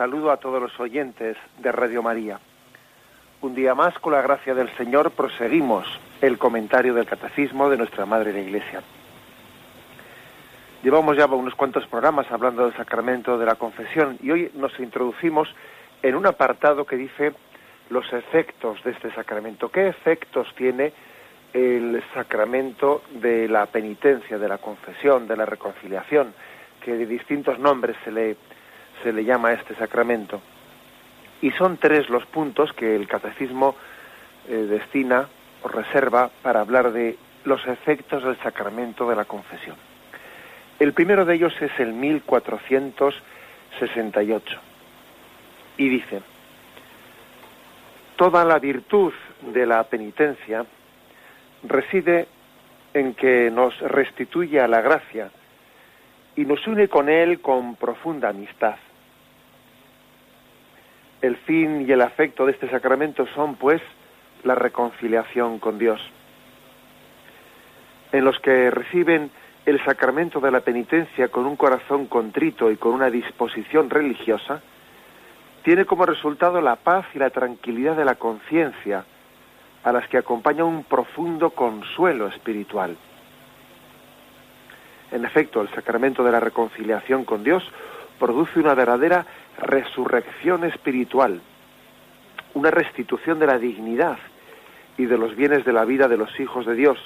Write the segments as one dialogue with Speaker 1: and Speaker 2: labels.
Speaker 1: Saludo a todos los oyentes de Radio María. Un día más, con la gracia del Señor, proseguimos el comentario del Catecismo de nuestra Madre la Iglesia. Llevamos ya unos cuantos programas hablando del sacramento de la confesión y hoy nos introducimos en un apartado que dice los efectos de este sacramento. ¿Qué efectos tiene el sacramento de la penitencia, de la confesión, de la reconciliación, que de distintos nombres se le se le llama a este sacramento. Y son tres los puntos que el catecismo eh, destina o reserva para hablar de los efectos del sacramento de la confesión. El primero de ellos es el 1468 y dice, toda la virtud de la penitencia reside en que nos restituye a la gracia y nos une con Él con profunda amistad. El fin y el afecto de este sacramento son, pues, la reconciliación con Dios. En los que reciben el sacramento de la penitencia con un corazón contrito y con una disposición religiosa, tiene como resultado la paz y la tranquilidad de la conciencia, a las que acompaña un profundo consuelo espiritual. En efecto, el sacramento de la reconciliación con Dios produce una verdadera resurrección espiritual, una restitución de la dignidad y de los bienes de la vida de los hijos de Dios,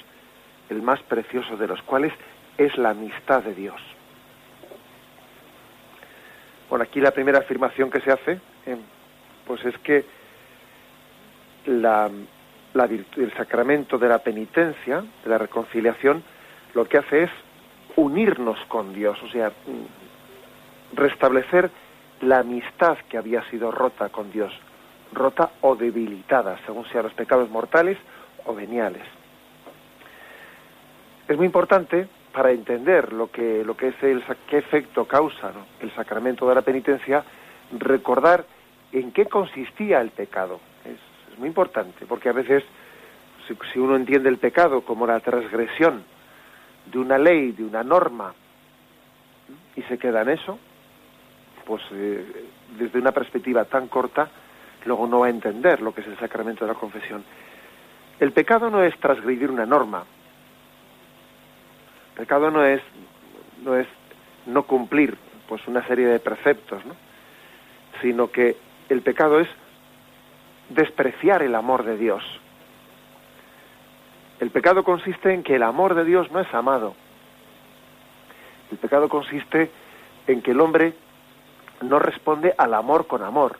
Speaker 1: el más precioso de los cuales es la amistad de Dios. Bueno, aquí la primera afirmación que se hace, eh, pues es que la, el sacramento de la penitencia, de la reconciliación, lo que hace es unirnos con Dios, o sea, restablecer la amistad que había sido rota con Dios, rota o debilitada, según sean los pecados mortales o veniales. Es muy importante para entender lo que, lo que es el qué efecto causa el sacramento de la penitencia, recordar en qué consistía el pecado. Es, muy importante, porque a veces si uno entiende el pecado como la transgresión de una ley, de una norma, y se queda en eso, pues eh, desde una perspectiva tan corta, luego no va a entender lo que es el sacramento de la confesión. El pecado no es transgredir una norma. El pecado no es no es no cumplir pues una serie de preceptos, ¿no? sino que el pecado es despreciar el amor de Dios. El pecado consiste en que el amor de Dios no es amado. El pecado consiste en que el hombre no responde al amor con amor.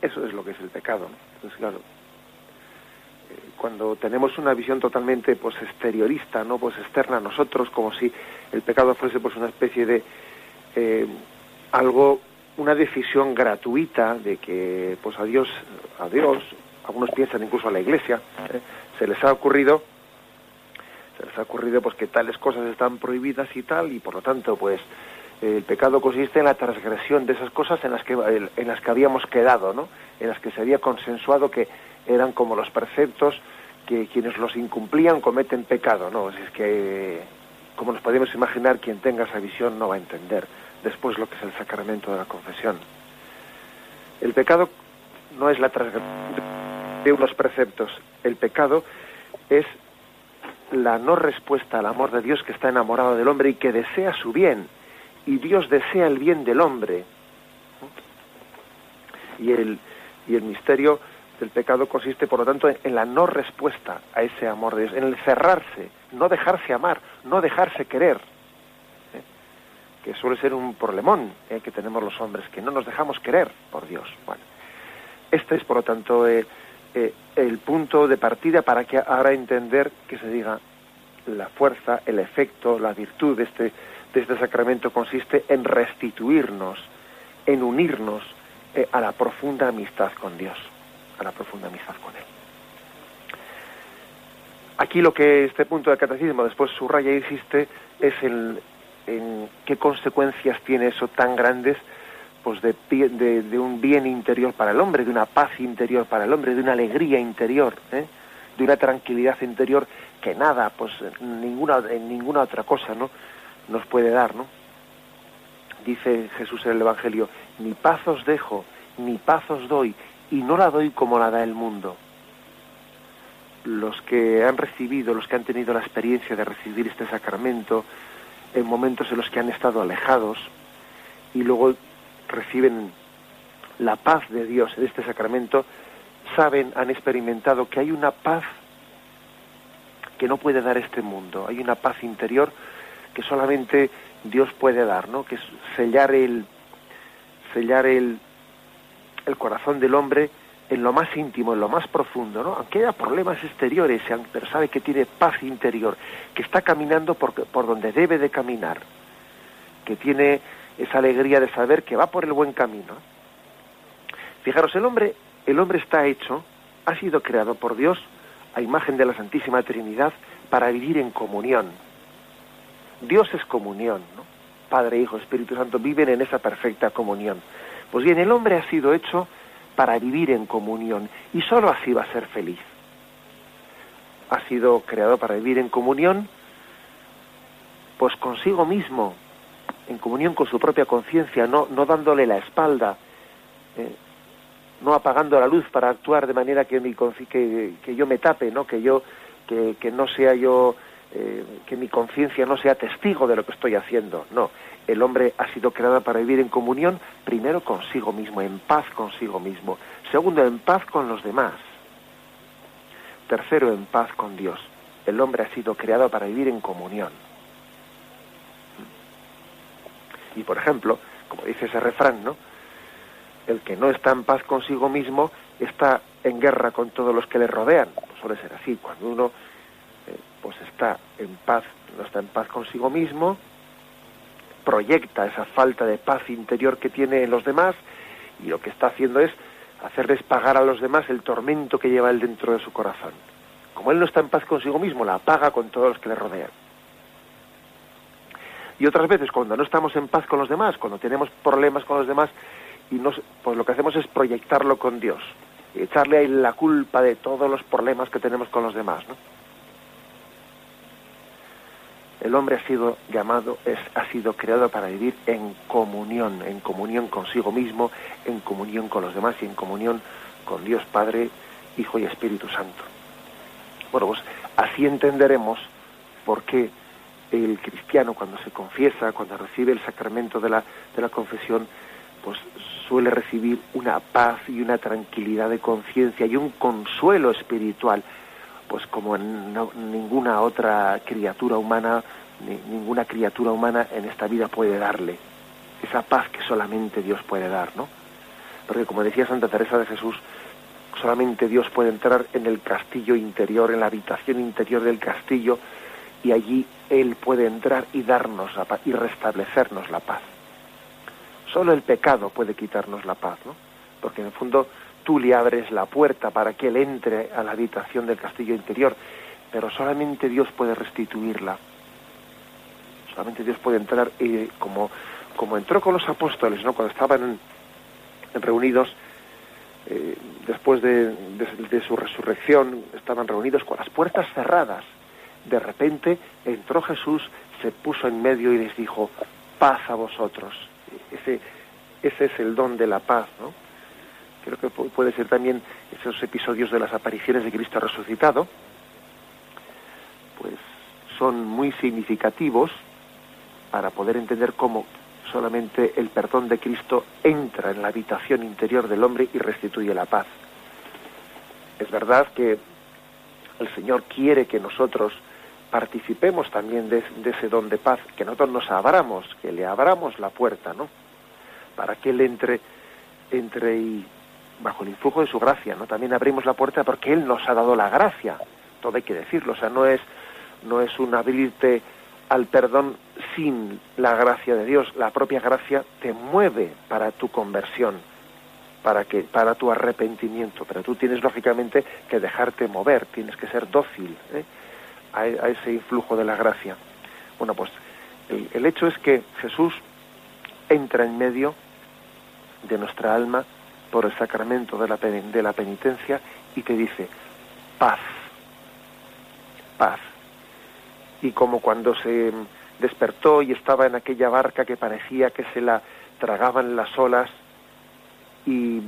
Speaker 1: Eso es lo que es el pecado. Entonces, claro, eh, cuando tenemos una visión totalmente pues exteriorista, no pues externa a nosotros, como si el pecado fuese pues una especie de eh, algo, una decisión gratuita de que pues a Dios, a Dios, algunos piensan incluso a la Iglesia, ¿eh? se les ha ocurrido se les ha ocurrido pues que tales cosas están prohibidas y tal y por lo tanto pues el pecado consiste en la transgresión de esas cosas en las que en las que habíamos quedado, ¿no? En las que se había consensuado que eran como los preceptos que quienes los incumplían cometen pecado, ¿no? Es que como nos podemos imaginar quien tenga esa visión no va a entender después lo que es el sacramento de la confesión. El pecado no es la transgresión de unos preceptos, el pecado es la no respuesta al amor de Dios que está enamorado del hombre y que desea su bien y Dios desea el bien del hombre. Y el, y el misterio del pecado consiste, por lo tanto, en, la no respuesta a ese amor de Dios, en el cerrarse, no dejarse amar, no dejarse querer. ¿eh? que suele ser un problemón eh, que tenemos los hombres, que no nos dejamos querer por Dios. Bueno, este es, por lo tanto, eh, el punto de partida para que ahora entender que se diga la fuerza, el efecto, la virtud de este, de este sacramento consiste en restituirnos, en unirnos a la profunda amistad con Dios, a la profunda amistad con Él. Aquí lo que este punto del catecismo después subraya y insiste es el, en qué consecuencias tiene eso tan grandes pues de, de, un bien interior para el hombre, de una paz interior para el hombre, de una alegría interior, ¿eh? de una tranquilidad interior que nada, pues ninguna, en ninguna otra cosa, ¿no? Nos puede dar, ¿no? Dice Jesús en el Evangelio, mi paz os dejo, mi paz os doy, y no la doy como la da el mundo. Los que han recibido, los que han tenido la experiencia de recibir este sacramento, en momentos en los que han estado alejados y luego reciben la paz de Dios en este sacramento, saben, han experimentado que hay una paz que no puede dar este mundo, hay una paz interior que solamente Dios puede dar, ¿no? Que es sellar el sellar el, el corazón del hombre en lo más íntimo, en lo más profundo, ¿no? Aunque haya problemas exteriores, pero sabe que tiene paz interior, que está caminando por, por donde debe de caminar, que tiene esa alegría de saber que va por el buen camino. Fijaros, el hombre, el hombre está hecho, ha sido creado por Dios a imagen de la Santísima Trinidad para vivir en comunión. Dios es comunión, ¿no? Padre, Hijo, Espíritu Santo viven en esa perfecta comunión. Pues bien, el hombre ha sido hecho para vivir en comunión y sólo así va a ser feliz. Ha sido creado para vivir en comunión, pues consigo mismo, en comunión con su propia conciencia, no, no dándole la espalda, eh, no apagando la luz para actuar de manera que, mi, que, que yo me tape, ¿no? que yo que, que no sea yo eh, que mi conciencia no sea testigo de lo que estoy haciendo. No, el hombre ha sido creado para vivir en comunión, primero consigo mismo, en paz consigo mismo. Segundo, en paz con los demás. Tercero, en paz con Dios. El hombre ha sido creado para vivir en comunión. Y por ejemplo, como dice ese refrán, ¿no? El que no está en paz consigo mismo está en guerra con todos los que le rodean. Pues suele ser así. Cuando uno pues está en paz, no está en paz consigo mismo, proyecta esa falta de paz interior que tiene en los demás y lo que está haciendo es hacerles pagar a los demás el tormento que lleva él dentro de su corazón. Como él no está en paz consigo mismo, la paga con todos los que le rodean. Y otras veces, cuando no estamos en paz con los demás, cuando tenemos problemas con los demás, y pues lo que hacemos es proyectarlo con Dios, echarle ahí la culpa de todos los problemas que tenemos con los demás, ¿no? El hombre ha sido llamado, es, ha sido creado para vivir en comunión, en comunión consigo mismo, en comunión con los demás y en comunión con Dios Padre, Hijo y Espíritu Santo. Bueno, pues así entenderemos por qué el cristiano cuando se confiesa, cuando recibe el sacramento de la, de la confesión, pues suele recibir una paz y una tranquilidad de conciencia y un consuelo espiritual pues como ninguna otra criatura humana, ninguna criatura humana en esta vida puede darle. Esa paz que solamente Dios puede dar, ¿no? Porque como decía Santa Teresa de Jesús, solamente Dios puede entrar en el castillo interior, en la habitación interior del castillo, y allí Él puede entrar y darnos la paz y restablecernos la paz. Solo el pecado puede quitarnos la paz, ¿no? Porque en el fondo tú le abres la puerta para que él entre a la habitación del castillo interior, pero solamente Dios puede restituirla. Solamente Dios puede entrar y como, como entró con los apóstoles, ¿no? Cuando estaban reunidos eh, después de, de su resurrección, estaban reunidos con las puertas cerradas. De repente entró Jesús, se puso en medio y les dijo, paz a vosotros. Ese, ese es el don de la paz, ¿no? Creo que puede ser también esos episodios de las apariciones de Cristo resucitado, pues son muy significativos para poder entender cómo solamente el perdón de Cristo entra en la habitación interior del hombre y restituye la paz. Es verdad que el Señor quiere que nosotros participemos también de, ese don de paz, que nosotros nos abramos, que le abramos la puerta, ¿no? Para que él entre, entre y bajo el influjo de su gracia, ¿no? También abrimos la puerta porque él nos ha dado la gracia, todo hay que decirlo, o sea, no es, no es un abrirte al perdón sin la gracia de Dios, la propia gracia te mueve para tu conversión, para que para tu arrepentimiento, pero tú tienes lógicamente que dejarte mover, tienes que ser dócil ¿eh? a, ese influjo de la gracia. Bueno, pues el, hecho es que Jesús entra en medio de nuestra alma por el sacramento de la, de la penitencia y te dice paz, paz. Y como cuando se despertó y estaba en aquella barca que parecía que se la tragaban las olas, y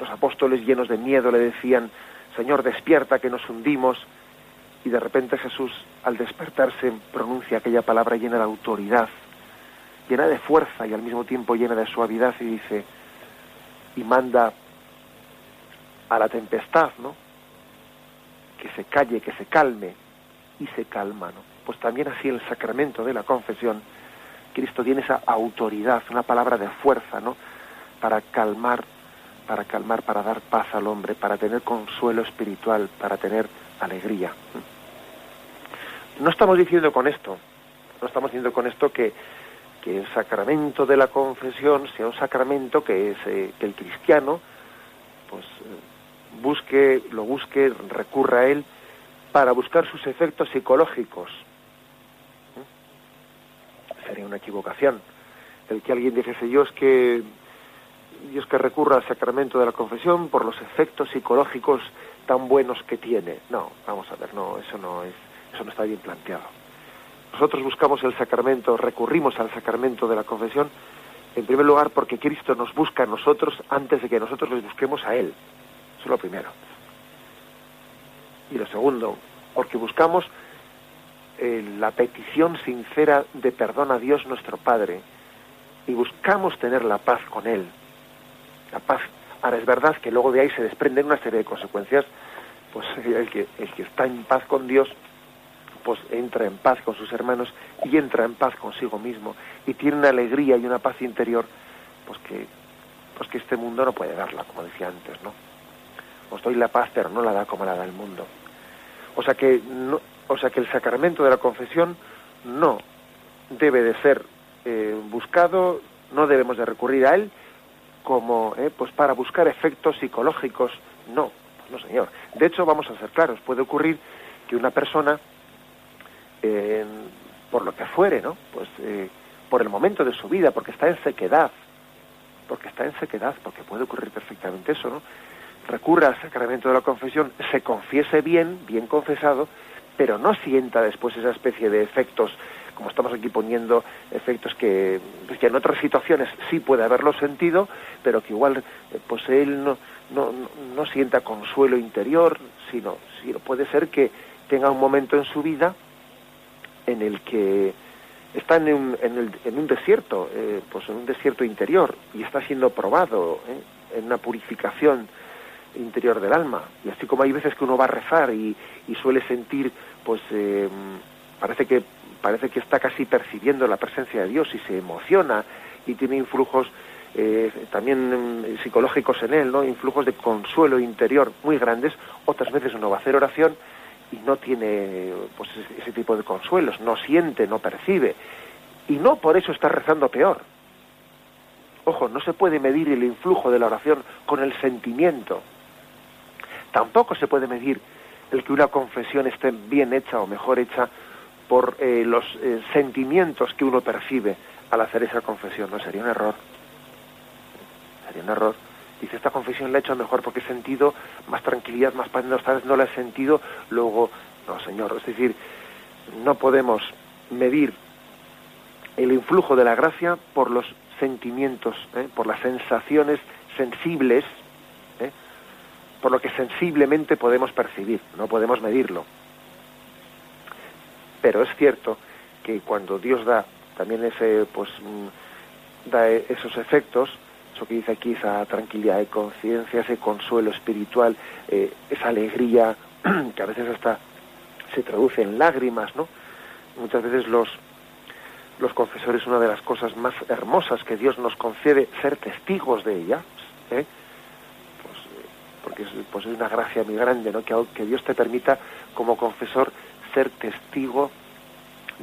Speaker 1: los apóstoles llenos de miedo le decían, Señor, despierta que nos hundimos. Y de repente Jesús, al despertarse, pronuncia aquella palabra llena de autoridad, llena de fuerza y al mismo tiempo llena de suavidad y dice, y manda a la tempestad, ¿no? Que se calle, que se calme, y se calma, ¿no? Pues también así el sacramento de la confesión, Cristo tiene esa autoridad, una palabra de fuerza, ¿no? para calmar, para calmar, para dar paz al hombre, para tener consuelo espiritual, para tener alegría. No estamos diciendo con esto, no estamos diciendo con esto que, que el sacramento de la confesión sea un sacramento que es eh, que el cristiano pues eh, busque, lo busque, recurra a él para buscar sus efectos psicológicos. Sería una equivocación. El que alguien dijese yo es que y es que recurra al sacramento de la confesión por los efectos psicológicos tan buenos que tiene. No, vamos a ver, no, eso no es, eso no está bien planteado. Nosotros buscamos el sacramento, recurrimos al sacramento de la confesión, en primer lugar porque Cristo nos busca a nosotros antes de que nosotros les busquemos a Él. Eso es lo primero. Y lo segundo, porque buscamos eh, la petición sincera de perdón a Dios nuestro Padre y buscamos tener la paz con Él la paz. Ahora es verdad que luego de ahí se desprenden una serie de consecuencias, pues el que, el que está en paz con Dios, pues entra en paz con sus hermanos y entra en paz consigo mismo y tiene una alegría y una paz interior, pues que, pues que este mundo no puede darla, como decía antes, ¿no? Os doy la paz, pero no la da como la da el mundo. O sea que, no, o sea que el sacramento de la confesión no debe de ser eh, buscado, no debemos de recurrir a él, como eh, pues para buscar efectos psicológicos. No, no señor. De hecho, vamos a ser claros, puede ocurrir que una persona, por lo que fuere, ¿no? Pues eh, por el momento de su vida, porque está en sequedad, porque está en sequedad, porque puede ocurrir perfectamente eso, ¿no? Recurra al sacramento de la confesión, se confiese bien, bien confesado, pero no sienta después esa especie de efectos como estamos aquí poniendo efectos que, pues, en otras situaciones sí puede haberlo sentido, pero que igual eh, pues él no, no, no sienta consuelo interior, sino, sino puede ser que tenga un momento en su vida en el que está en un, en, el, en un desierto, eh, pues en un desierto interior y está siendo probado eh, en una purificación interior del alma. Y así como hay veces que uno va a rezar y, y suele sentir, pues parece que parece que está casi percibiendo la presencia de Dios y se emociona y tiene influjos eh, también mm, psicológicos en él, ¿no? Influjos de consuelo interior muy grandes. Otras veces uno va a hacer oración y no tiene pues ese tipo de consuelos, no siente, no percibe y no por eso está rezando peor. Ojo, no se puede medir el influjo de la oración con el sentimiento. Tampoco se puede medir el que una confesión esté bien hecha o mejor hecha por eh, los eh, sentimientos que uno percibe al hacer esa confesión. No sería un error. Sería un error. Dice, esta confesión la he hecho mejor porque he sentido más tranquilidad, más paz, no, no la he sentido, luego, no, Señor. Es decir, no podemos medir el influjo de la gracia por los sentimientos, ¿eh? por las sensaciones sensibles, por lo que sensiblemente podemos percibir, no podemos medirlo. Pero es cierto que cuando Dios da también ese, pues, mm, da esos efectos, eso que dice aquí, esa tranquilidad de conciencia, ese consuelo espiritual, eh, esa alegría, que a veces hasta se traduce en lágrimas, ¿no? Muchas veces los, los confesores, una de las cosas más hermosas que Dios nos concede, ser testigos de ella, ¿eh? pues, porque es, pues es una gracia muy grande, ¿no? Que, que Dios te permita, como confesor, ser testigo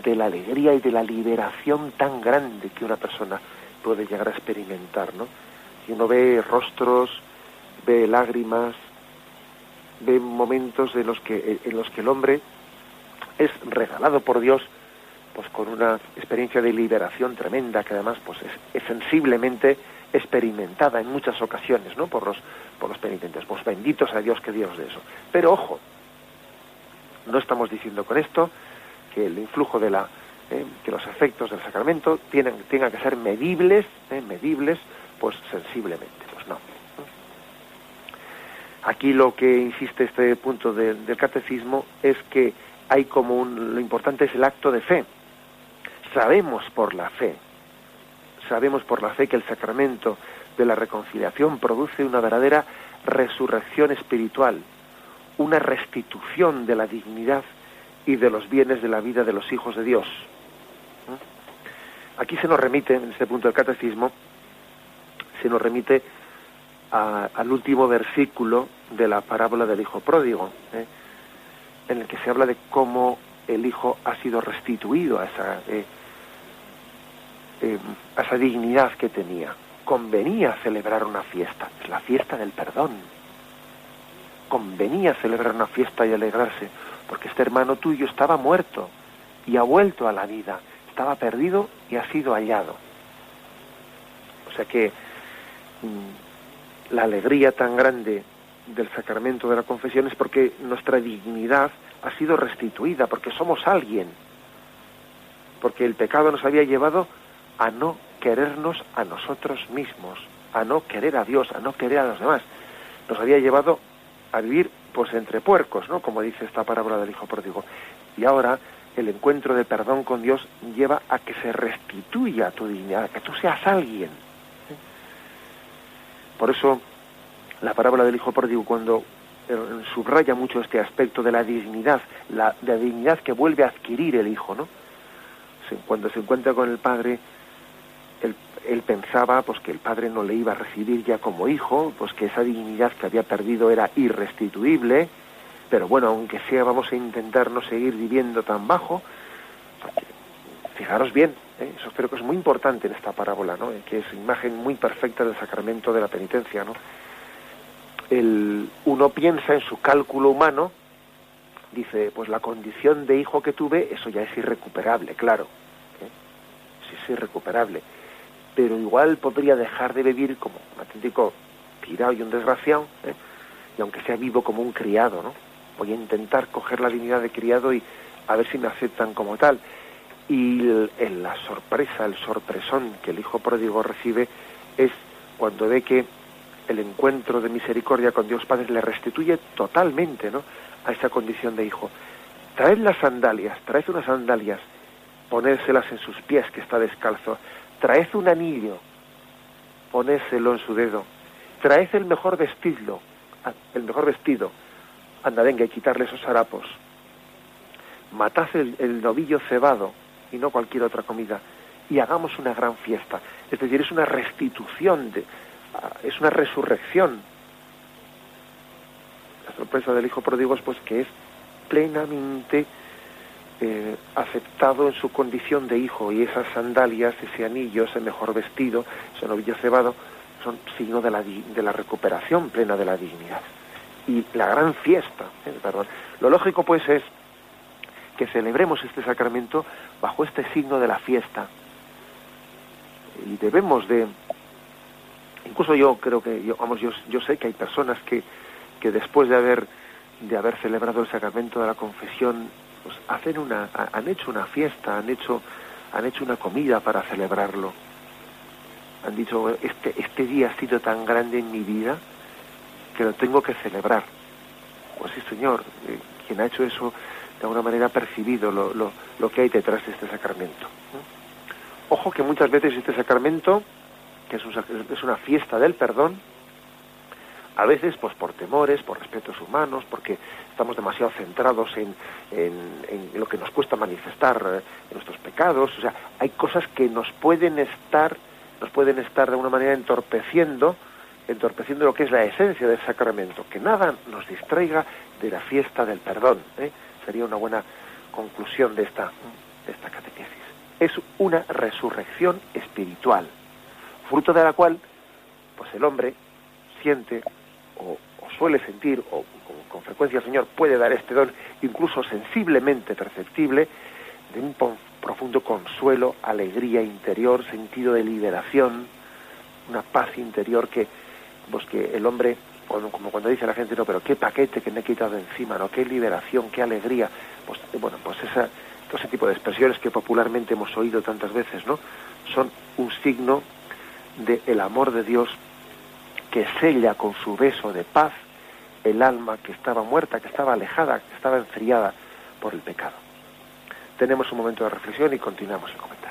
Speaker 1: de la alegría y de la liberación tan grande que una persona puede llegar a experimentar, ¿no? Y uno ve rostros, ve lágrimas, ve momentos en los que, en los que el hombre es regalado por Dios pues con una experiencia de liberación tremenda que además pues es, sensiblemente experimentada en muchas ocasiones no por los por los penitentes. Pues benditos a Dios que Dios de eso. Pero ojo no estamos diciendo con esto que el influjo de la eh, que los efectos del sacramento tienen tengan que ser medibles eh, medibles pues sensiblemente pues no aquí lo que insiste este punto del catecismo es que hay como un, lo importante es el acto de fe sabemos por la fe, sabemos por la fe que el sacramento de la reconciliación produce una verdadera resurrección espiritual, una restitución de la dignidad y de los bienes de la vida de los hijos de Dios. Aquí se nos remite, en este punto del catecismo, se nos remite al último versículo de la parábola del Hijo Pródigo, ¿eh? en el que se habla de cómo el Hijo ha sido restituido a esa, eh, eh, a esa dignidad que tenía. Convenía celebrar una fiesta, es la fiesta del perdón. Convenía celebrar una fiesta y alegrarse, porque este hermano tuyo estaba muerto y ha vuelto a la vida, estaba perdido y ha sido hallado. O sea que mm, la alegría tan grande del sacramento de la confesión es porque nuestra dignidad ha sido restituida, porque somos alguien, porque el pecado nos había llevado a no querernos a nosotros mismos, a no querer a Dios, a no querer a los demás. Nos había llevado a vivir pues entre puercos, ¿no? Como dice esta parábola del hijo pródigo. Y ahora el encuentro de perdón con Dios lleva a que se restituya tu dignidad, a que tú seas alguien. Por eso la parábola del hijo pródigo cuando eh, subraya mucho este aspecto de la dignidad, la, la dignidad que vuelve a adquirir el hijo, ¿no? Cuando se encuentra con el padre, él, pensaba pues que el padre no le iba a recibir ya como hijo, pues que esa dignidad que había perdido era irrestituible, pero bueno, aunque sea vamos a intentar no seguir viviendo tan bajo, fijaros bien, ¿eh? eso creo que es muy importante en esta parábola, ¿no? que es imagen muy perfecta del sacramento de la penitencia, ¿no? El, uno piensa en su cálculo humano, dice, pues la condición de hijo que tuve, eso ya es irrecuperable, claro, ¿eh? sí es irrecuperable pero igual podría dejar de vivir como un auténtico tirado y un desgraciado, ¿eh? y aunque sea vivo como un criado, ¿no? Voy a intentar coger la dignidad de criado y a ver si me aceptan como tal. Y la sorpresa, el sorpresón que el hijo pródigo recibe es cuando ve que el encuentro de misericordia con Dios Padre le restituye totalmente, ¿no? A esa condición de hijo. Traed las sandalias, traed unas sandalias, ponérselas en sus pies que está descalzo, traed un anillo, ponéselo en su dedo, traed el mejor vestido, el mejor vestido, anda, venga, y quitarle esos harapos, matad el, novillo cebado y no cualquier otra comida, y hagamos una gran fiesta. Es decir, es una restitución, ah, es una resurrección. La sorpresa del Hijo Pródigo es pues que es plenamente eh, aceptado en su condición de hijo y esas sandalias, ese anillo, ese mejor vestido, ese novillo cebado, son signo de la, de la recuperación plena de la dignidad. Y la gran fiesta. Lo lógico pues es que celebremos este sacramento bajo este signo de la fiesta. Y debemos de, incluso yo creo que, yo, vamos, yo, yo sé que hay personas que, que después de haber, de haber celebrado el sacramento de la confesión pues hacen una, han hecho una fiesta, han hecho, han hecho una comida para celebrarlo. Han dicho, este, este día ha sido tan grande en mi vida que lo tengo que celebrar. Pues sí, Señor, eh, quien ha hecho eso de alguna manera ha percibido lo, lo, lo que hay detrás de este sacramento. Ojo que muchas veces este sacramento, que es, es una fiesta del perdón, A veces, pues por temores, por respetos humanos, porque estamos demasiado centrados en, en, lo que nos cuesta manifestar eh, nuestros pecados. O sea, hay cosas que nos pueden estar, nos pueden estar de alguna manera entorpeciendo, entorpeciendo lo que es la esencia del sacramento. Que nada nos distraiga de la fiesta del perdón. ¿eh? Sería una buena conclusión de esta, de esta catequesis. Es una resurrección espiritual, fruto de la cual, pues el hombre siente o, suele sentir, o, con frecuencia el Señor puede dar este don, incluso sensiblemente perceptible, de un profundo consuelo, alegría interior, sentido de liberación, una paz interior que, pues que el hombre, como cuando dice la gente, no, pero qué paquete que me he quitado encima, ¿no? Qué liberación, qué alegría. Pues bueno, pues todo ese tipo de expresiones que popularmente hemos oído tantas veces, ¿no? Son un signo del amor de Dios que sella con su beso de paz el alma que estaba muerta, que estaba alejada, que estaba enfriada por el pecado. Tenemos un momento de reflexión y continuamos el comentario.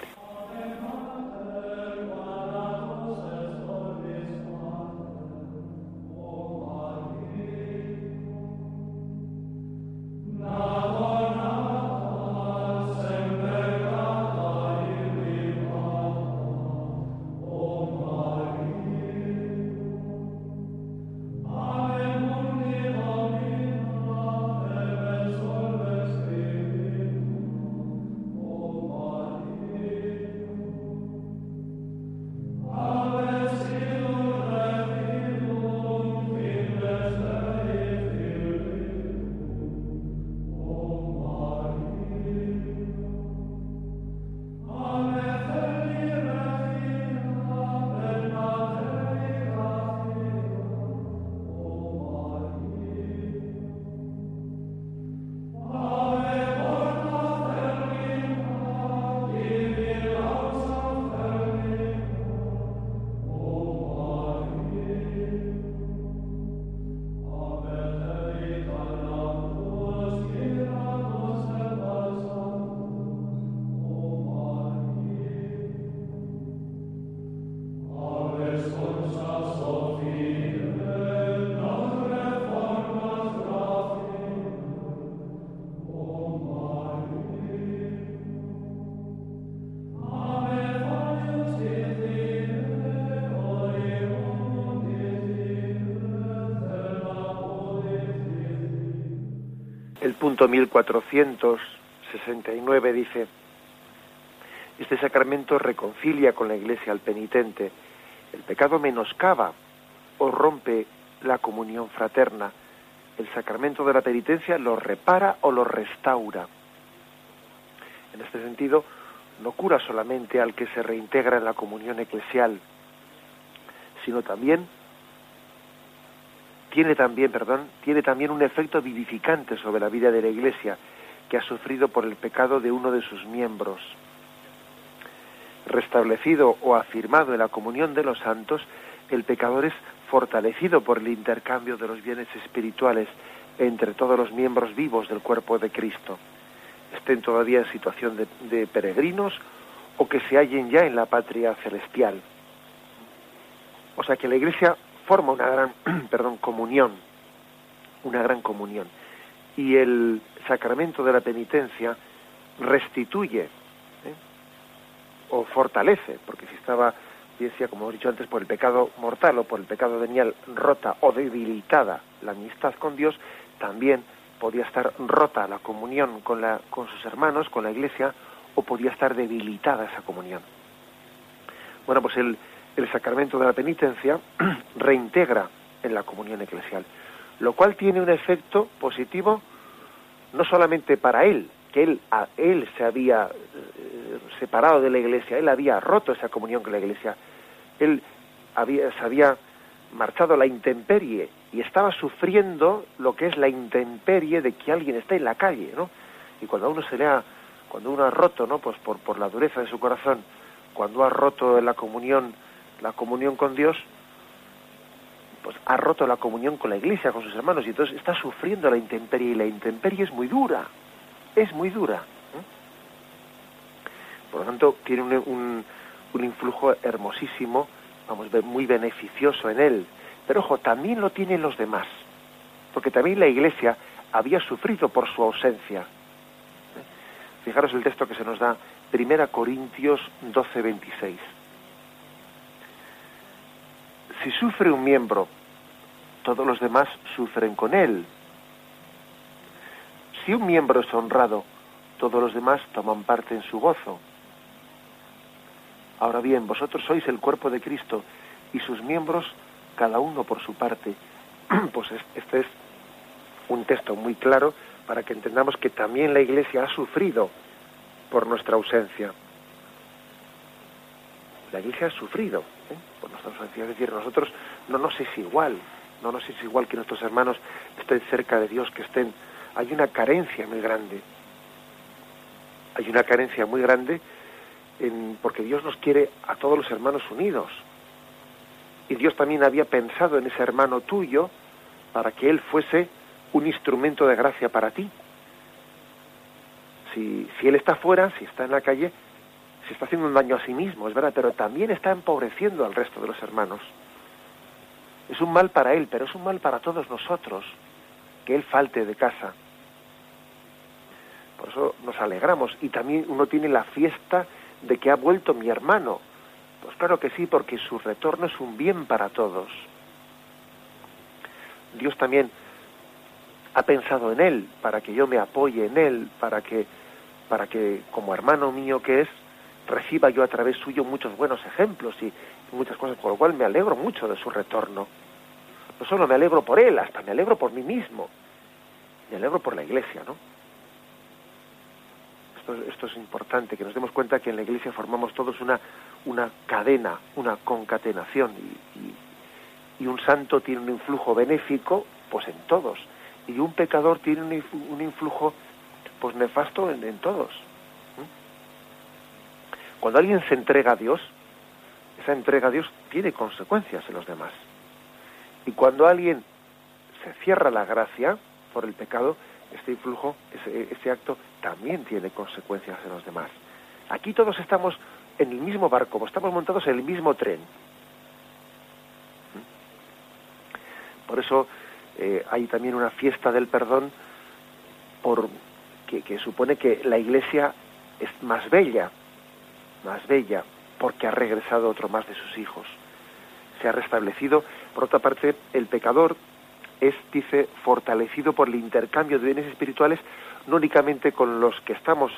Speaker 1: Punto 1469 dice, este sacramento reconcilia con la iglesia al penitente. El pecado menoscaba o rompe la comunión fraterna. El sacramento de la penitencia lo repara o lo restaura. En este sentido, no cura solamente al que se reintegra en la comunión eclesial, sino también tiene también, perdón, tiene también un efecto vivificante sobre la vida de la Iglesia que ha sufrido por el pecado de uno de sus miembros. Restablecido o afirmado en la comunión de los santos, el pecador es fortalecido por el intercambio de los bienes espirituales entre todos los miembros vivos del cuerpo de Cristo, estén todavía en situación de, de peregrinos o que se hallen ya en la patria celestial. O sea que la Iglesia forma una gran, perdón, comunión, una gran comunión. Y el sacramento de la penitencia restituye ¿eh? o fortalece, porque si estaba, decía, como he dicho antes, por el pecado mortal o por el pecado venial rota o debilitada la amistad con Dios, también podía estar rota la comunión con, la, con sus hermanos, con la iglesia, o podía estar debilitada esa comunión. Bueno, pues el, el sacramento de la penitencia reintegra en la comunión eclesial, lo cual tiene un efecto positivo no solamente para él, que él, él se había eh, separado de la iglesia, él había roto esa comunión con la iglesia, él había, se había marchado a la intemperie y estaba sufriendo lo que es la intemperie de que alguien está en la calle, ¿no? Y cuando uno se le ha, cuando uno ha roto, ¿no? Pues por, por la dureza de su corazón, cuando ha roto la comunión la comunión con Dios, pues ha roto la comunión con la iglesia, con sus hermanos, y entonces está sufriendo la intemperie, y la intemperie es muy dura, es muy dura. Por lo tanto, tiene un, un, influjo hermosísimo, vamos, muy beneficioso en él, Pero ojo, también lo tienen los demás, porque también la Iglesia había sufrido por su ausencia. Fijaros el texto que se nos da, 1 Corintios 12, 26. Si sufre un miembro, todos los demás sufren con él. Si un miembro es honrado, todos los demás toman parte en su gozo. Ahora bien, vosotros sois el cuerpo de Cristo y sus miembros cada uno por su parte. Pues este es un texto muy claro para que entendamos que también la Iglesia ha sufrido por nuestra ausencia. La Iglesia ha sufrido por nuestra ausencia. Es decir, nosotros no nos es igual, no nos es igual que nuestros hermanos estén cerca de Dios, que estén. Hay una carencia muy grande. Hay una carencia muy grande porque Dios nos quiere a todos los hermanos unidos. Y Dios también había pensado en ese hermano tuyo para que él fuese un instrumento de gracia para ti. Si, si él está fuera, si está en la calle, se está haciendo un daño a sí mismo, es verdad, pero también está empobreciendo al resto de los hermanos. Es un mal para él, pero es un mal para todos nosotros que él falte de casa. Por eso nos alegramos y también uno tiene la fiesta de que ha vuelto mi hermano. Pues claro que sí, porque su retorno es un bien para todos. Dios también ha pensado en él para que yo me apoye en él, para que para que como hermano mío que es reciba yo a través suyo muchos buenos ejemplos y muchas cosas, por lo cual me alegro mucho de su retorno. No solo me alegro por él, hasta me alegro por mí mismo. Me alegro por la iglesia, ¿no? esto, es importante, que nos demos cuenta que en la Iglesia formamos todos una, una cadena, una concatenación, y, un santo tiene un influjo benéfico, pues en todos, y un pecador tiene un, influjo, pues nefasto en, todos. Cuando alguien se entrega a Dios, esa entrega a Dios tiene consecuencias en los demás. Y cuando alguien se cierra la gracia por el pecado, este influjo, ese, acto, también tiene consecuencias en los demás. Aquí todos estamos en el mismo barco, estamos montados en el mismo tren. ¿Mm? Por eso eh, hay también una fiesta del perdón por, que supone que la iglesia es más bella, más bella, porque ha regresado otro más de sus hijos. Se ha restablecido. Por otra parte, el pecador es, dice, fortalecido por el intercambio de bienes espirituales, no únicamente con los que estamos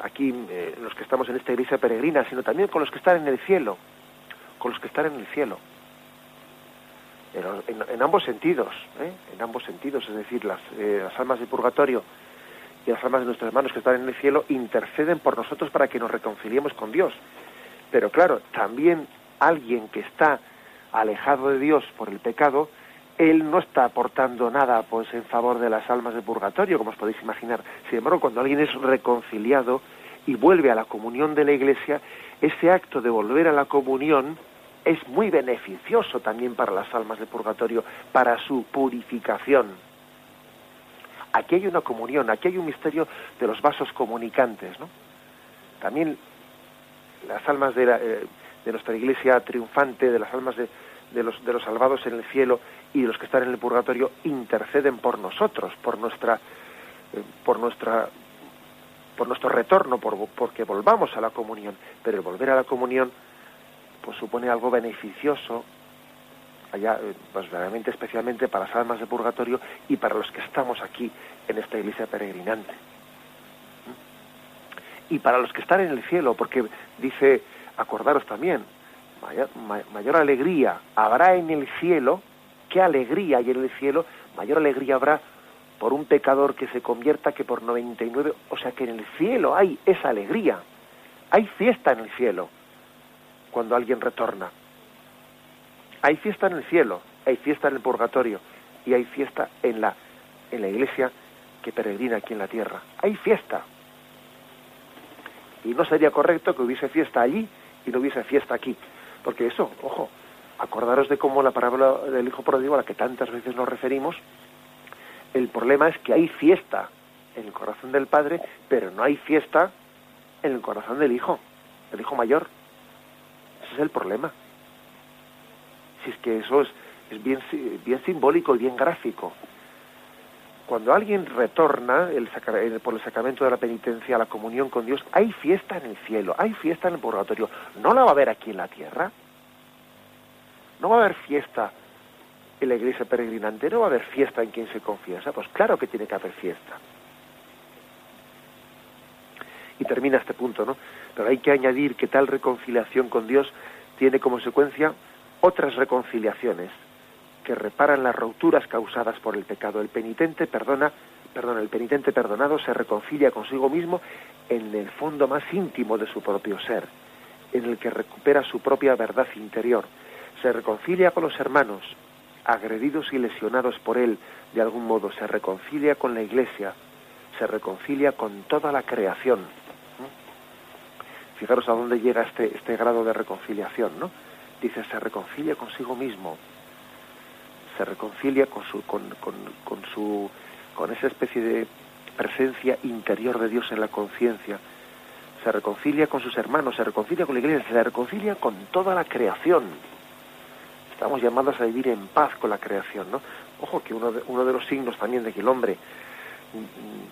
Speaker 1: aquí, eh, los que estamos en esta iglesia peregrina, sino también con los que están en el cielo, con los que están en el cielo. En, ambos sentidos, ¿eh? en ambos sentidos, es decir, las, eh, las almas de purgatorio y las almas de nuestros hermanos que están en el cielo interceden por nosotros para que nos reconciliemos con Dios. Pero claro, también alguien que está alejado de Dios por el pecado, él no está aportando nada pues en favor de las almas de purgatorio, como os podéis imaginar. Sin embargo, cuando alguien es reconciliado y vuelve a la comunión de la Iglesia, ese acto de volver a la comunión es muy beneficioso también para las almas de purgatorio, para su purificación. Aquí hay una comunión, aquí hay un misterio de los vasos comunicantes, ¿no? También las almas de, eh, de nuestra Iglesia triunfante, de las almas de, de los, de los salvados en el cielo y de los que están en el purgatorio interceden por nosotros, por nuestra, eh, por nuestra, por nuestro retorno, por, porque volvamos a la comunión. Pero el volver a la comunión, pues supone algo beneficioso, allá, eh, pues realmente especialmente para las almas de purgatorio y para los que estamos aquí en esta iglesia peregrinante. Y para los que están en el cielo, porque dice, acordaros también, mayor, alegría habrá en el cielo, qué alegría hay en el cielo, mayor alegría habrá por un pecador que se convierta que por 99, o sea que en el cielo hay esa alegría, hay fiesta en el cielo cuando alguien retorna. Hay fiesta en el cielo, hay fiesta en el purgatorio y hay fiesta en la en la iglesia que peregrina aquí en la tierra. Hay fiesta. Y no sería correcto que hubiese fiesta allí y no hubiese fiesta aquí. Porque eso, ojo, acordaros de cómo la parábola del hijo pródigo a la que tantas veces nos referimos, el problema es que hay fiesta en el corazón del padre, pero no hay fiesta en el corazón del hijo, el hijo mayor. Ese es el problema. Si es que eso es, es bien, bien simbólico y bien gráfico. Cuando alguien retorna el, por el sacramento de la penitencia a la comunión con Dios, hay fiesta en el cielo, hay fiesta en el purgatorio. ¿No la va a haber aquí en la tierra? ¿No va a haber fiesta en la iglesia peregrinante? ¿No va a haber fiesta en quien se confiesa? Pues claro que tiene que haber fiesta. Y termina este punto, ¿no? Pero hay que añadir que tal reconciliación con Dios tiene como consecuencia otras reconciliaciones que reparan las rupturas causadas por el pecado. El penitente perdona, perdona, el penitente perdonado se reconcilia consigo mismo en el fondo más íntimo de su propio ser, en el que recupera su propia verdad interior. Se reconcilia con los hermanos, agredidos y lesionados por él de algún modo, se reconcilia con la iglesia, se reconcilia con toda la creación. Fijaros a dónde llega este, este grado de reconciliación, ¿no? Dice, se reconcilia consigo mismo, se reconcilia con su, con, con, su, con esa especie de presencia interior de Dios en la conciencia, se reconcilia con sus hermanos, se reconcilia con la iglesia, se reconcilia con toda la creación. Estamos llamados a vivir en paz con la creación, ¿no? Ojo que uno de, uno de los signos también de que el hombre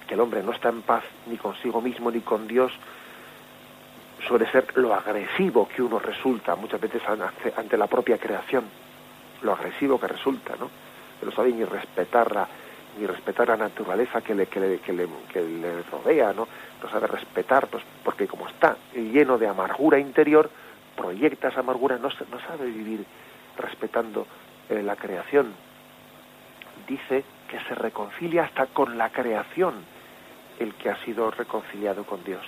Speaker 1: que el hombre no está en paz ni consigo mismo ni con Dios suele ser lo agresivo que uno resulta muchas veces ante la propia creación lo agresivo que resulta, ¿no? No sabe ni respetar ni respetar la naturaleza que le, que le, que le, que le rodea, ¿no? No sabe respetar, pues, porque como está lleno de amargura interior, proyecta esa amargura, no, no sabe vivir respetando eh, la creación. Dice que se reconcilia hasta con la creación el que ha sido reconciliado con Dios.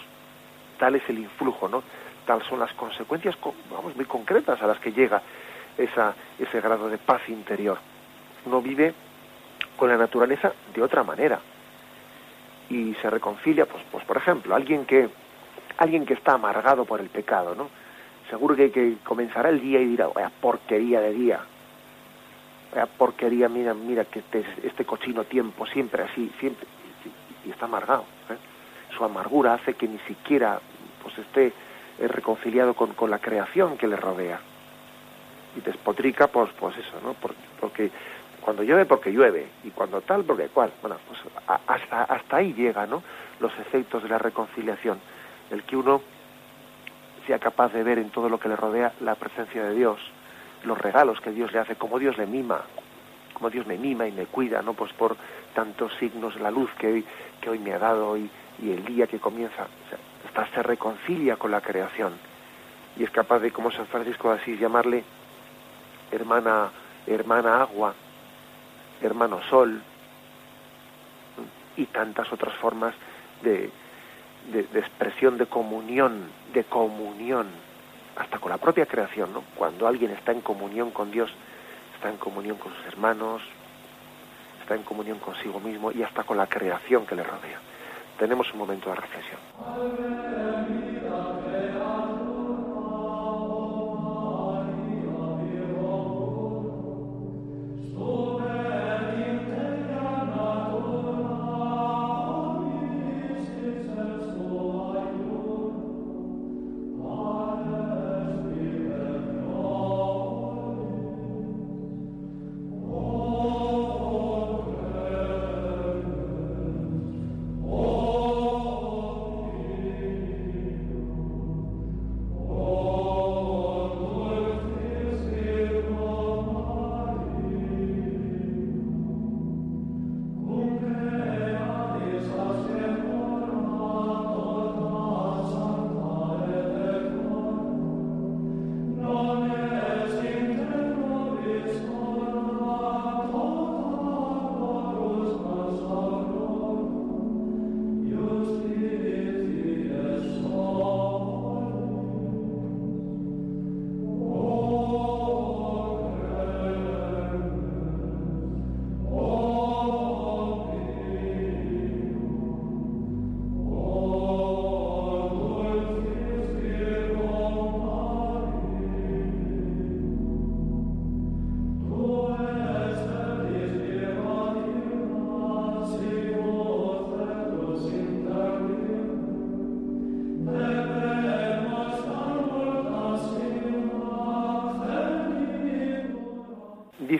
Speaker 1: Tal es el influjo, ¿no? Tal son las consecuencias, vamos, muy concretas a las que llega esa, ese grado de paz interior. Uno vive con la naturaleza de otra manera y se reconcilia, pues, pues por ejemplo, alguien que alguien que está amargado por el pecado, ¿no? Seguro que, que comenzará el día y dirá, vaya porquería de día, vaya porquería, mira, mira que este, este cochino tiempo, siempre así, siempre, y, está amargado. ¿eh? Su amargura hace que ni siquiera pues esté eh, reconciliado con, con la creación que le rodea y despotrica, pues, pues eso, ¿no? Porque, cuando llueve, porque llueve, y cuando tal, porque cual. Bueno, pues hasta, hasta ahí llega, ¿no? Los efectos de la reconciliación, el que uno sea capaz de ver en todo lo que le rodea la presencia de Dios, los regalos que Dios le hace, como Dios le mima, como Dios me mima y me cuida, ¿no? Pues por tantos signos, la luz que hoy, que hoy me ha dado y, y el día que comienza, se reconcilia con la creación y es capaz de, como San Francisco de Asís, llamarle hermana, hermana agua, hermano sol y tantas otras formas de, de, expresión de comunión, de comunión, hasta con la propia creación, ¿no? Cuando alguien está en comunión con Dios, está en comunión con sus hermanos, está en comunión consigo mismo y hasta con la creación que le rodea. Tenemos un momento de reflexión.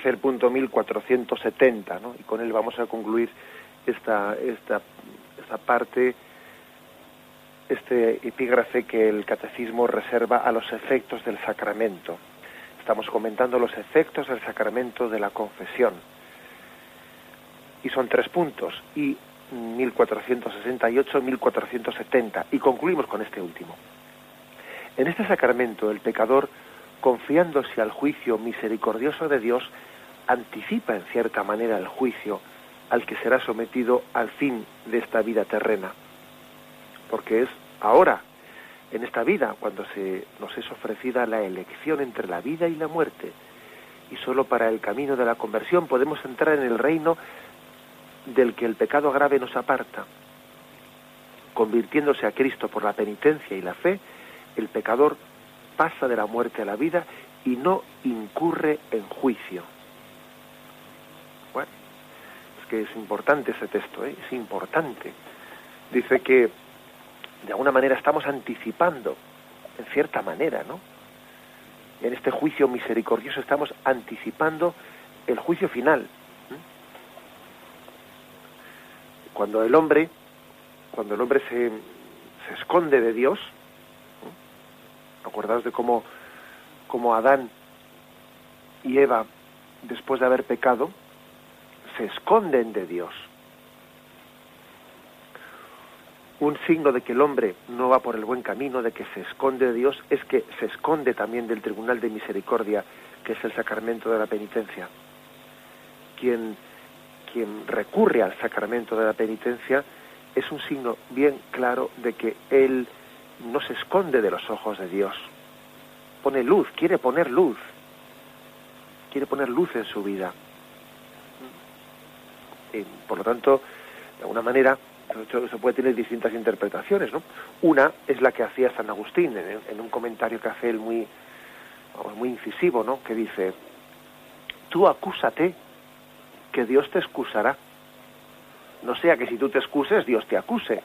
Speaker 1: Dice el punto 1470, ¿no? y con él vamos a concluir esta, esta, esta parte, este epígrafe que el catecismo reserva a los efectos del sacramento. Estamos comentando los efectos del sacramento de la confesión. Y son tres puntos, y 1468-1470, y concluimos con este último. En este sacramento el pecador confiándose al juicio misericordioso de Dios, anticipa en cierta manera el juicio al que será sometido al fin de esta vida terrena. Porque es ahora, en esta vida, cuando se nos es ofrecida la elección entre la vida y la muerte. Y sólo para el camino de la conversión podemos entrar en el reino del que el pecado grave nos aparta. Convirtiéndose a Cristo por la penitencia y la fe, el pecador pasa de la muerte a la vida y no incurre en juicio. Bueno, es que es importante ese texto, ¿eh? es importante. Dice que de alguna manera estamos anticipando, en cierta manera, ¿no? En este juicio misericordioso estamos anticipando el juicio final. Cuando el hombre, cuando el hombre se, se esconde de Dios, Acordaos de cómo, cómo Adán y Eva, después de haber pecado, se esconden de Dios. Un signo de que el hombre no va por el buen camino, de que se esconde de Dios, es que se esconde también del tribunal de misericordia, que es el sacramento de la penitencia. Quien, quien recurre al sacramento de la penitencia es un signo bien claro de que él no se esconde de los ojos de Dios. Pone luz, quiere poner luz. Quiere poner luz en su vida. Y, por lo tanto, de alguna manera, se puede tener distintas interpretaciones, ¿no? Una es la que hacía San Agustín en, un comentario que hace él muy, muy incisivo, ¿no? Que dice, tú acúsate, que Dios te excusará. No sea que si tú te excuses, Dios te acuse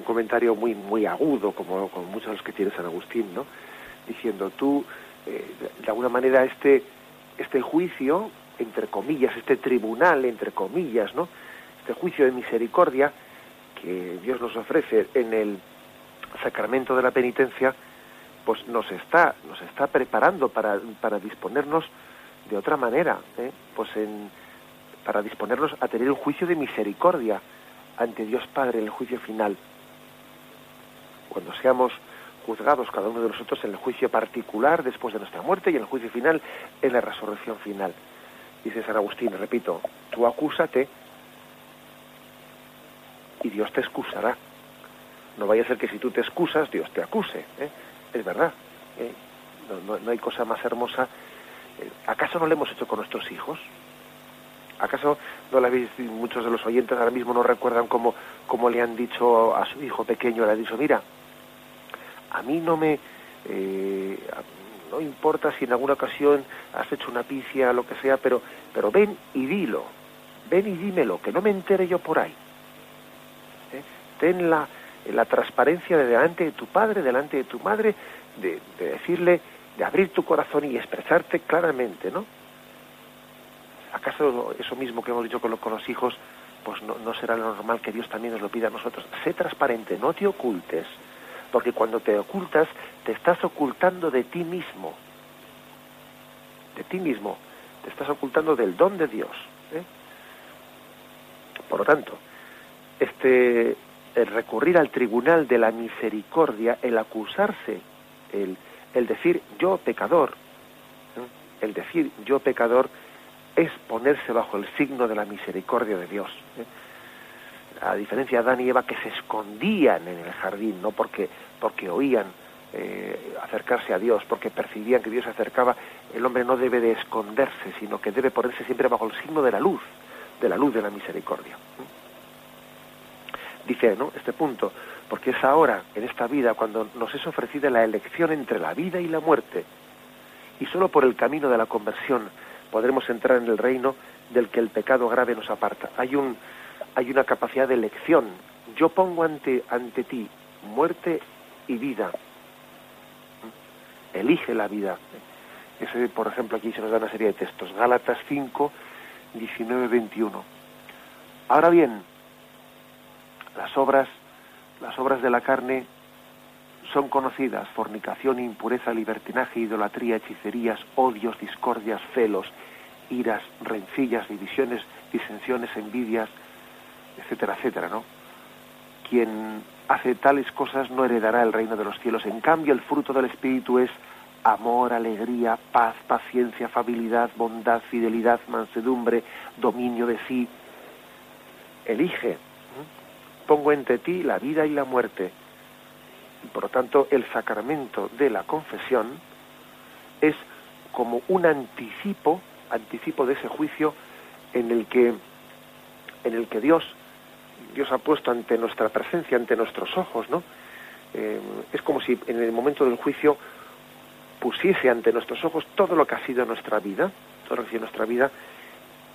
Speaker 1: un comentario muy muy agudo, como, como muchos de los que tiene San Agustín, ¿no? Diciendo, tú, eh, de alguna manera, este, este juicio, entre comillas, este tribunal, entre comillas, ¿no? Este juicio de misericordia que Dios nos ofrece en el sacramento de la penitencia, pues nos está, nos está preparando para, para disponernos de otra manera, ¿eh? pues en, para disponernos a tener un juicio de misericordia ante Dios Padre en el juicio final cuando seamos juzgados cada uno de nosotros en el juicio particular después de nuestra muerte y en el juicio final en la resurrección final. Dice San Agustín, repito, tú acúsate y Dios te excusará. No vaya a ser que si tú te excusas, Dios te acuse. ¿eh? Es verdad. ¿eh? No, hay cosa más hermosa. Eh, ¿Acaso no lo hemos hecho con nuestros hijos? ¿Acaso no la habéis, muchos de los oyentes ahora mismo no recuerdan cómo, cómo le han dicho a su hijo pequeño, le han dicho, mira, a mí no me eh, no importa si en alguna ocasión has hecho una picia lo que sea pero pero ven y dilo ven y dímelo que no me entere yo por ahí. ¿Eh? ten la, la transparencia de delante de tu padre delante de tu madre de, decirle de abrir tu corazón y expresarte claramente no acaso eso mismo que hemos dicho con, con los hijos pues no, no será lo normal que Dios también nos lo pida a nosotros sé transparente no te ocultes porque cuando te ocultas, te estás ocultando de ti mismo. De ti mismo. Te estás ocultando del don de Dios. ¿eh? Por lo tanto, este, el recurrir al tribunal de la misericordia, el acusarse, el, el decir yo pecador, el decir yo pecador, es ponerse bajo el signo de la misericordia de Dios. ¿eh? A diferencia de Adán y Eva que se escondían en el jardín, no porque, porque oían eh, acercarse a Dios, porque percibían que Dios se acercaba, el hombre no debe de esconderse, sino que debe ponerse siempre bajo el signo de la luz, de la luz de la misericordia. Dice, ¿no? Este punto, porque es ahora, en esta vida, cuando nos es ofrecida la elección entre la vida y la muerte, y solo por el camino de la conversión podremos entrar en el reino del que el pecado grave nos aparta. Hay un, hay una capacidad de elección. Yo pongo ante, ante ti muerte y vida. Elige la vida. Ese, por ejemplo, aquí se nos da una serie de textos. Gálatas 5, 19, 21. Ahora bien, las obras, las obras de la carne son conocidas, fornicación, impureza, libertinaje, idolatría, hechicerías, odios, discordias, celos, iras, rencillas, divisiones, disensiones, envidias, etcétera, etcétera, ¿no? Quien hace tales cosas no heredará el reino de los cielos. En cambio, el fruto del Espíritu es amor, alegría, paz, paciencia, afabilidad, bondad, fidelidad, mansedumbre, dominio de sí. Elige. Pongo entre ti la vida y la muerte. Y por lo tanto, el sacramento de la confesión es como un anticipo, anticipo de ese juicio en el que, en el que Dios, Dios ha puesto ante nuestra presencia, ante nuestros ojos, ¿no? Eh, es como si en el momento del juicio pusiese ante nuestros ojos todo lo que ha sido nuestra vida, todo lo que ha sido nuestra vida,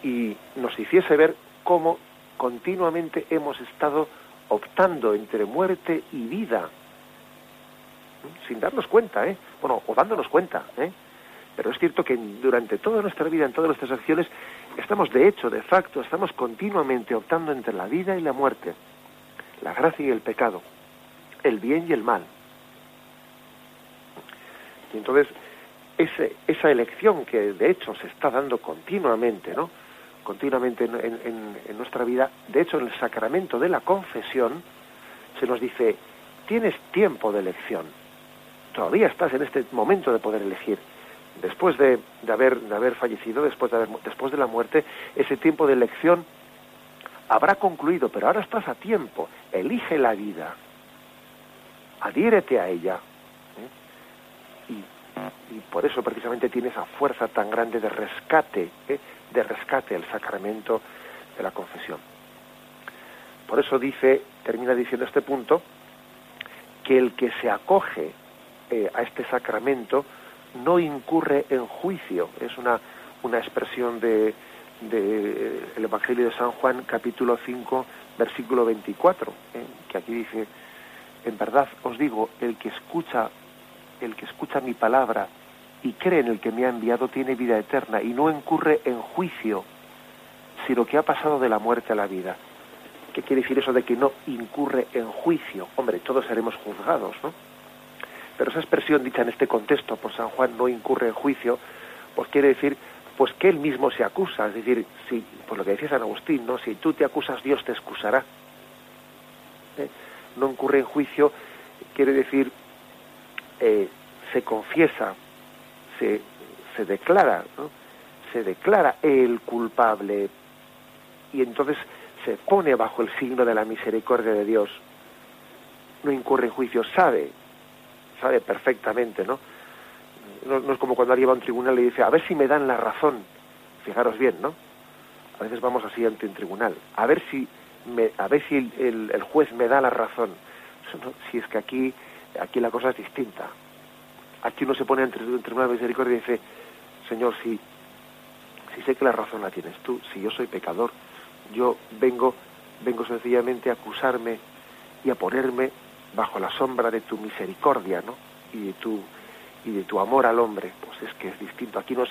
Speaker 1: y nos hiciese ver cómo continuamente hemos estado optando entre muerte y vida, sin darnos cuenta, ¿eh? Bueno, o dándonos cuenta, ¿eh? Pero es cierto que durante toda nuestra vida, en todas nuestras acciones, estamos de hecho, de facto, estamos continuamente optando entre la vida y la muerte, la gracia y el pecado, el bien y el mal. Y entonces, esa elección que de hecho se está dando continuamente, ¿no? Continuamente en nuestra vida, de hecho en el sacramento de la confesión, se nos dice, tienes tiempo de elección, todavía estás en este momento de poder elegir después de, haber, de haber fallecido, después de, después de la muerte, ese tiempo de elección habrá concluido, pero ahora estás a tiempo. Elige la vida, adhiérete a ella. ¿eh? Y, por eso precisamente tiene esa fuerza tan grande de rescate, ¿eh? de rescate el sacramento de la confesión. Por eso dice, termina diciendo este punto, que el que se acoge eh, a este sacramento no incurre en juicio. Es una, una expresión de, de el Evangelio de San Juan, capítulo 5, versículo 24, ¿eh? que aquí dice, en verdad os digo, el que escucha, el que escucha mi palabra y cree en el que me ha enviado tiene vida eterna y no incurre en juicio, sino que ha pasado de la muerte a la vida. ¿Qué quiere decir eso de que no incurre en juicio? Hombre, todos seremos juzgados, ¿no? Pero esa expresión dicha en este contexto por San Juan no incurre en juicio, pues quiere decir pues que él mismo se acusa, es decir, si, por lo que decía San Agustín, ¿no? si tú te acusas, Dios te excusará. ¿Eh? No incurre en juicio, quiere decir, eh, se confiesa, se, se declara, ¿no? se declara el culpable y entonces se pone bajo el signo de la misericordia de Dios. No incurre en juicio, sabe sabe perfectamente, ¿no? ¿no? es como cuando alguien va a un tribunal y dice, a ver si me dan la razón. Fijaros bien, ¿no? A veces vamos así ante un tribunal. A ver si, me, a ver si el, el, juez me da la razón. Si es que aquí, aquí la cosa es distinta. Aquí uno se pone ante un tribunal de misericordia y dice, Señor, si, si sé que la razón la tienes tú, si yo soy pecador, yo vengo, vengo sencillamente a acusarme y a ponerme bajo la sombra de tu misericordia, ¿no? Y de tu y de tu amor al hombre, pues es que es distinto. Aquí no,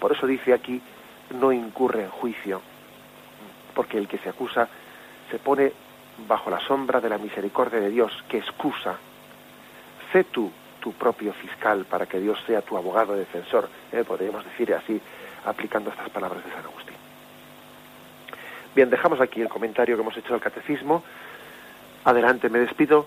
Speaker 1: por eso dice aquí no incurre en juicio, porque el que se acusa se pone bajo la sombra de la misericordia de Dios, que excusa. Sé tú tu propio fiscal para que Dios sea tu abogado defensor, ¿eh? podríamos decir así, aplicando estas palabras de San Agustín. Bien, dejamos aquí el comentario que hemos hecho del catecismo. Adelante, me despido